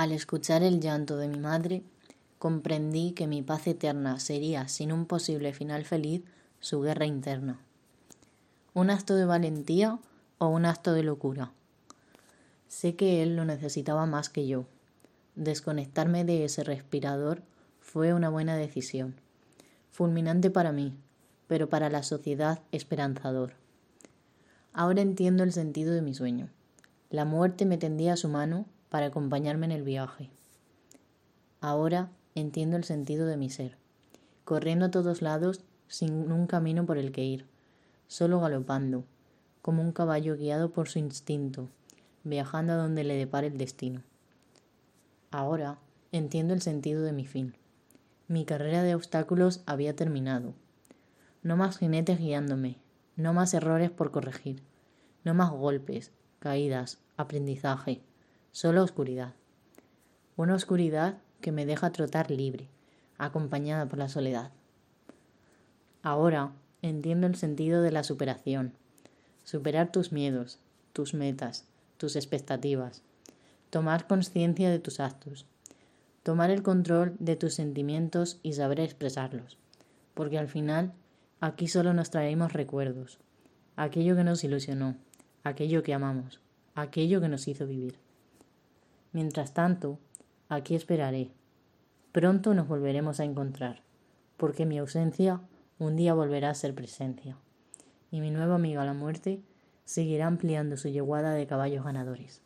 Al escuchar el llanto de mi madre, comprendí que mi paz eterna sería, sin un posible final feliz, su guerra interna. ¿Un acto de valentía o un acto de locura? Sé que él lo necesitaba más que yo. Desconectarme de ese respirador fue una buena decisión. Fulminante para mí, pero para la sociedad esperanzador. Ahora entiendo el sentido de mi sueño. La muerte me tendía su mano para acompañarme en el viaje. Ahora entiendo el sentido de mi ser, corriendo a todos lados sin un camino por el que ir, solo galopando, como un caballo guiado por su instinto, viajando a donde le depare el destino. Ahora entiendo el sentido de mi fin. Mi carrera de obstáculos había terminado. No más jinetes guiándome, no más errores por corregir, no más golpes, caídas, aprendizaje, solo oscuridad. Una oscuridad que me deja trotar libre, acompañada por la soledad. Ahora entiendo el sentido de la superación. Superar tus miedos, tus metas, tus expectativas. Tomar conciencia de tus actos. Tomar el control de tus sentimientos y saber expresarlos. Porque al final aquí solo nos traemos recuerdos. Aquello que nos ilusionó, aquello que amamos, aquello que nos hizo vivir. Mientras tanto, aquí esperaré. Pronto nos volveremos a encontrar, porque mi ausencia un día volverá a ser presencia, y mi nueva amiga la muerte seguirá ampliando su yeguada de caballos ganadores.